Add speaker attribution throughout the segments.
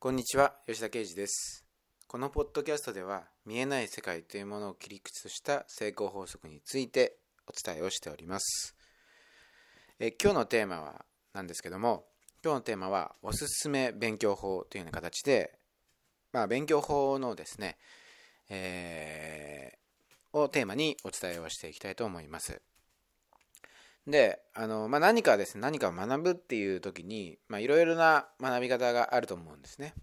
Speaker 1: こんにちは吉田啓二です。このポッドキャストでは見えない世界というものを切り口とした成功法則についてお伝えをしております。え今日のテーマはなんですけども今日のテーマはおすすめ勉強法というような形でまあ勉強法のですね、えー、をテーマにお伝えをしていきたいと思います。であの、まあ、何かですね何かを学ぶっていう時にいろいろな学び方があると思うんですね。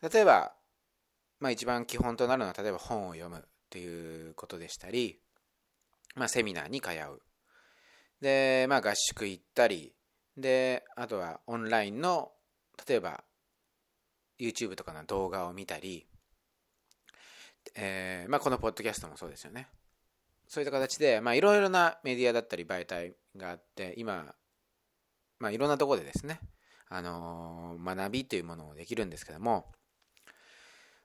Speaker 1: 例えば、まあ、一番基本となるのは例えば本を読むっていうことでしたり、まあ、セミナーに通う。で、まあ、合宿行ったりであとはオンラインの例えば YouTube とかの動画を見たり、えーまあ、このポッドキャストもそうですよね。そういった形で、まあ、いろいろなメディアだったり媒体があって、今、まあ、いろんなところでですね、あのー、学びというものをできるんですけども、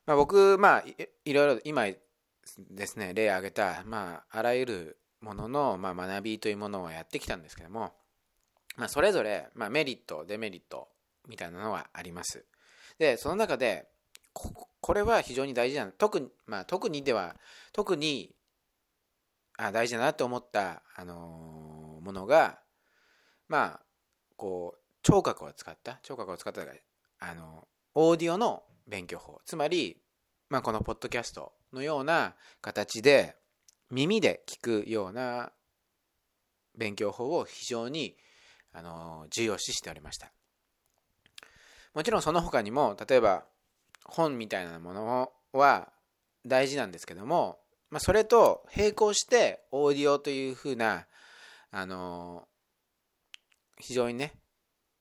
Speaker 1: まあ、僕、まあ、いろいろ今ですね、例を挙げた、まあ、あらゆるものの、まあ、学びというものをやってきたんですけども、まあ、それぞれ、まあ、メリット、デメリットみたいなのはあります。で、その中で、これは非常に大事な。特に、まあ、特にでは、特にあ大事だなと思った、あの、ものがまあこう聴覚を使った聴覚を使ったあのオーディオの勉強法。つまり、まあ、このポッドキャストのような形で耳で聞くような勉強法を非常にあの重要視しておりました。もちろんその他にも例えば本みたいなものは大事なんですけどもまあ、それと並行してオーディオというふうな、あの非常にね、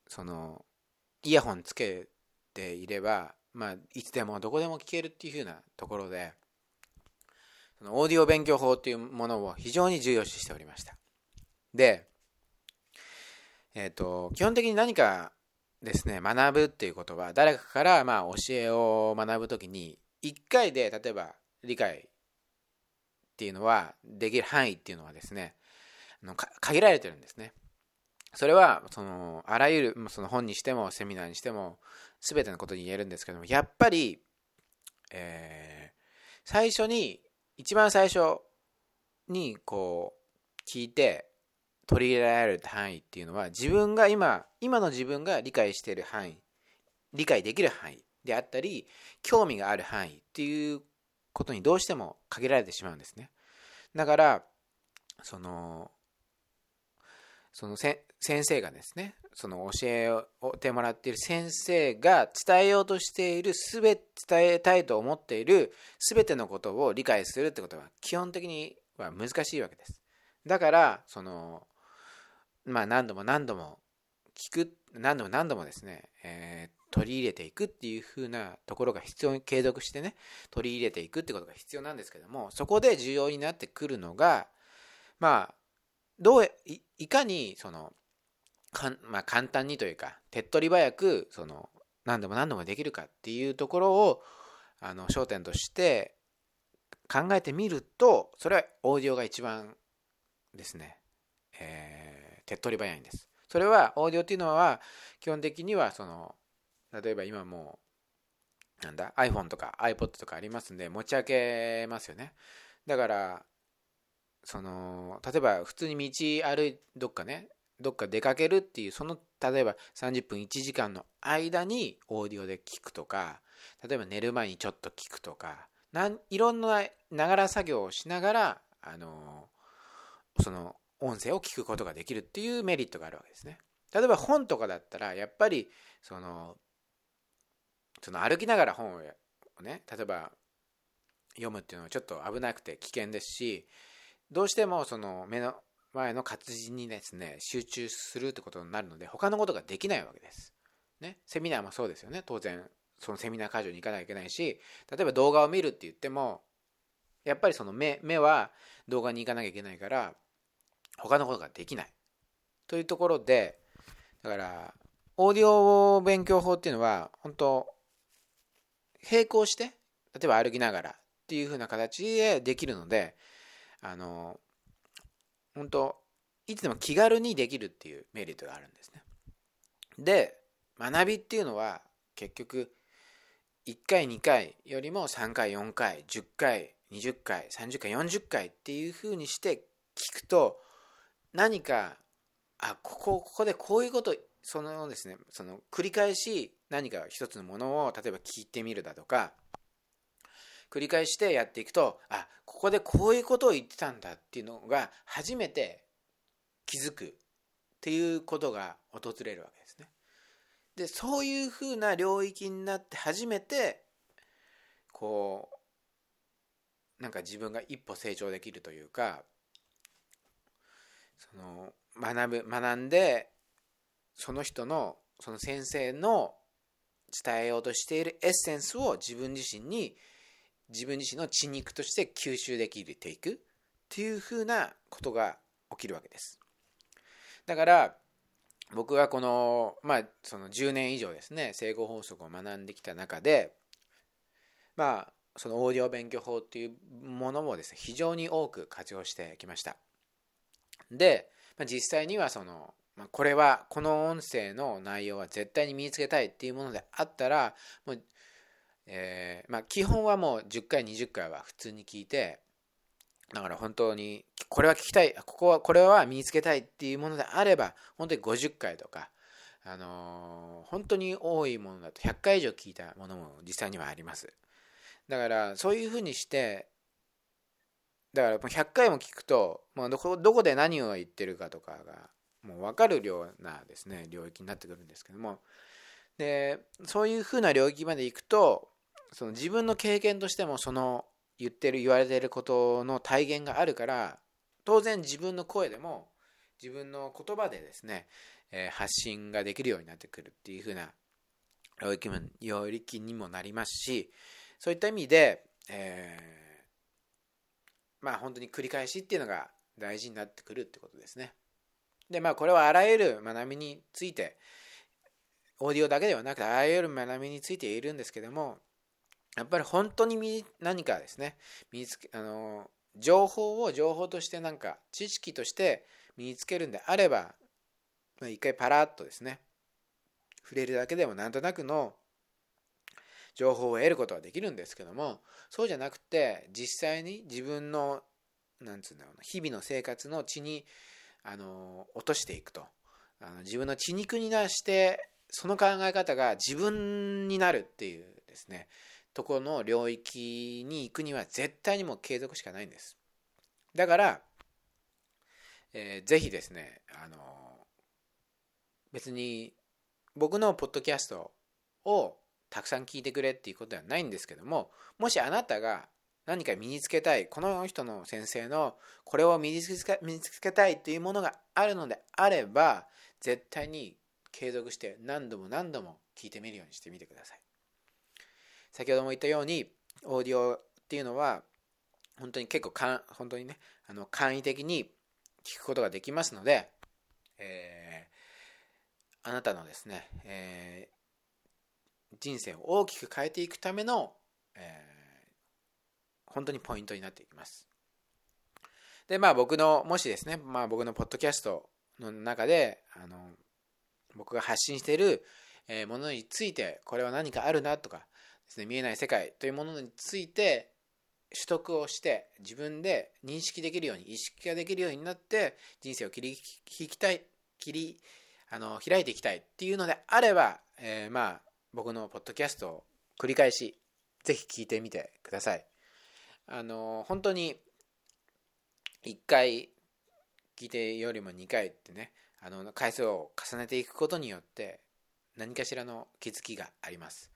Speaker 1: その、イヤホンつけていれば、まあ、いつでもどこでも聞けるっていうふうなところで、そのオーディオ勉強法というものを非常に重要視しておりました。で、えっ、ー、と、基本的に何かですね、学ぶっていうことは、誰かからまあ教えを学ぶときに、1回で例えば理解っていうのは、できる範囲っていうのはですね、あの限られてるんですね。それは、その、あらゆる、その本にしても、セミナーにしても、すべてのことに言えるんですけども、やっぱり、えー、最初に、一番最初に、こう、聞いて、取り入れられる範囲っていうのは、自分が今、今の自分が理解している範囲、理解できる範囲であったり、興味がある範囲っていうことにどうしても限られてしまうんですね。だから、その、その先生がですね、その教えをてもらっている先生が伝えようとしているすべ、伝えたいと思っているすべてのことを理解するってことは基本的には難しいわけです。だから、その、まあ何度も何度も聞く、何度も何度もですね、えー、取り入れていくっていう風なところが必要に継続してね取り入れていくってことが必要なんですけどもそこで重要になってくるのがまあどういかにそのかん、まあ、簡単にというか手っ取り早くその何度も何度もできるかっていうところをあの焦点として考えてみるとそれはオーディオが一番ですね、えー、手っ取り早いんです。それはオーディオっていうのは基本的にはその例えば今もうなんだ iPhone とか iPod とかありますんで持ち上げますよね。だからその例えば普通に道歩いどっかねどっか出かけるっていうその例えば30分1時間の間にオーディオで聞くとか例えば寝る前にちょっと聞くとかなんいろんなながら作業をしながらあのその音声を聞くことができるっていうメリットがあるわけですね。例えば本とかだったらやっぱりそのその歩きながら本をね例えば読むっていうのはちょっと危なくて危険ですしどうしてもその目の前の活字にですね集中するってことになるので他のことができないわけです。ね、セミナーもそうですよね当然そのセミナー会場に行かなきゃいけないし例えば動画を見るって言ってもやっぱりその目目は動画に行かなきゃいけないから他のことができないというところでだからオーディオ勉強法っていうのは本当並行して例えば歩きながらっていう風な形でできるのであの本当いつでも気軽にできるっていうメリットがあるんですね。で学びっていうのは結局1回2回よりも3回4回10回20回30回40回っていうふうにして聞くと何かあここここでこういうことそのですねその繰り返し何か一つのものを例えば聞いてみるだとか繰り返してやっていくとあここでこういうことを言ってたんだっていうのが初めて気づくっていうことが訪れるわけですね。でそういうふうな領域になって初めてこうなんか自分が一歩成長できるというかその学ぶ学んでその人のその先生の伝えようとしているエッセンスを自分自身に自分自身の血肉として吸収できていくっていうふうなことが起きるわけです。だから僕はこの,、まあその10年以上ですね成功法則を学んできた中でまあそのオーディオ勉強法っていうものもですね非常に多く活用してきました。で、まあ、実際にはそのまあ、これはこの音声の内容は絶対に身につけたいっていうものであったらもう、えー、まあ、基本はもう10回20回は普通に聞いてだから本当にこれは聞きたいここはこれは身につけたいっていうものであれば本当に50回とか、あのー、本当に多いものだと100回以上聞いたものも実際にはあります。だからそういうふうにしてだから100回も聞くと、まあ、どこどこで何を言ってるかとかがもう分かるようなですね領域になってくるんですけどもでそういうふうな領域まで行くとその自分の経験としてもその言ってる言われてることの体現があるから当然自分の声でも自分の言葉でですね、え、発信ができるようになってくるっていうふうな領域も領域にもなりますしそういった意味で、えー、まあ本当に繰り返しっていうのが大事になってくるってことですね。で、まあ、これはあらゆる学びについて、オーディオだけではなくて、あらゆる学びについているんですけども、やっぱり本当に何かですね、身につけ、あの、情報を情報としてなんか、知識として身につけるんであれば、一回パラッとですね、触れるだけでもなんとなくの情報を得ることはできるんですけども、そうじゃなくて、実際に自分の、なんつうんだろうな、日々の生活の血にあの落としていくと。あの自分の血肉になしてその考え方が自分になるっていうですね。とこの領域に行くには絶対にも継続しかないんです。だから、えー、ぜひですねあの別に僕のポッドキャストをたくさん聞いてくれっていうことではないんですけどももしあなたが何か身につけたいこの人の先生のこれを身につけ身につけたいというものがあるのであれば絶対に継続して何度も何度も聞いてみるようにしてみてください。先ほども言ったようにオーディオっていうのは本当に結構かん本当にねあの簡易的に聞くことができますので、えー、あなたのですね、えー、人生を大きく変えていくための、えー本当にポイントになっていきます。で、まあ僕の、もしですね、まあ僕のポッドキャストの中で、あの、僕が発信しているものについて、これは何かあるなとかですね、見えない世界というものについて取得をして自分で認識できるように意識ができるようになって人生を切り引きたい切りあの開いていきたいっていうのであれば、えー、まあ僕のポッドキャストを繰り返しぜひ聞いてみてください。あの本当に1回聞いてよりも2回ってねあの回数を重ねていくことによって何かしらの気づきがあります。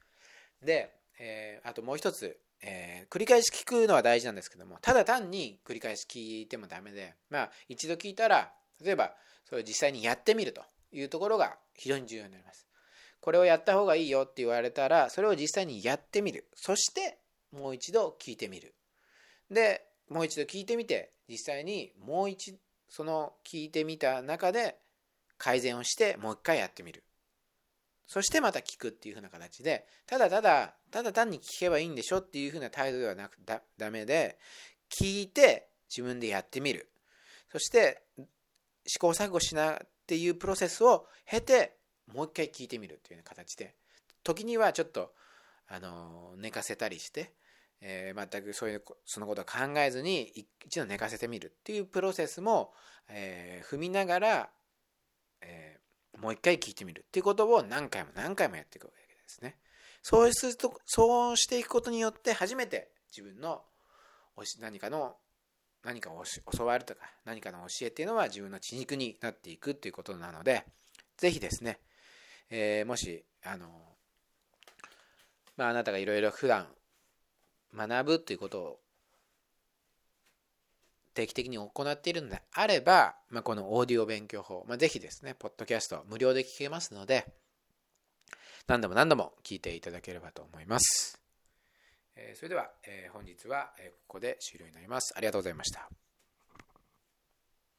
Speaker 1: で、えー、あともう一つ、えー、繰り返し聞くのは大事なんですけどもただ単に繰り返し聞いてもダメでまあ一度聞いたら例えばそれを実際にやってみるというところが非常に重要になります。これをやった方がいいよって言われたらそれを実際にやってみる。そしてもう一度聞いてみる。でもう一度聞いてみて。実際にもう一度その聞いてみた中で改善をしてもう一回やってみる。そしてまた聞くっていう風な形でただただただ単に聞けばいいんでしょっていう風な態度ではなくだダメで聞いて自分でやってみる。そして試行錯誤しなっていうプロセスを経てもう一回聞いてみるっていうような形で。時にはちょっと、あの寝かせたりして、えー、全くそういうそのことを考えずに一度寝かせてみるっていうプロセスも、えー、踏みながら、えー、もう一回聞いてみるっていうことを何回も何回もやっていくわけですね。そうするとそうしていくことによって初めて自分の何かの何かを教わるとか何かの教えっていうのは自分の血肉になっていくっていうことなので是非ですね、えー、もしあのまああなたがいろいろ普段学ぶということを定期的に行っているのであれば、まあ、このオーディオ勉強法、まあ、ぜひですね、ポッドキャスト無料で聞けますので、何度も何度も聞いていただければと思います。えそれでは、え本日はここで終了になります。ありがとうございました。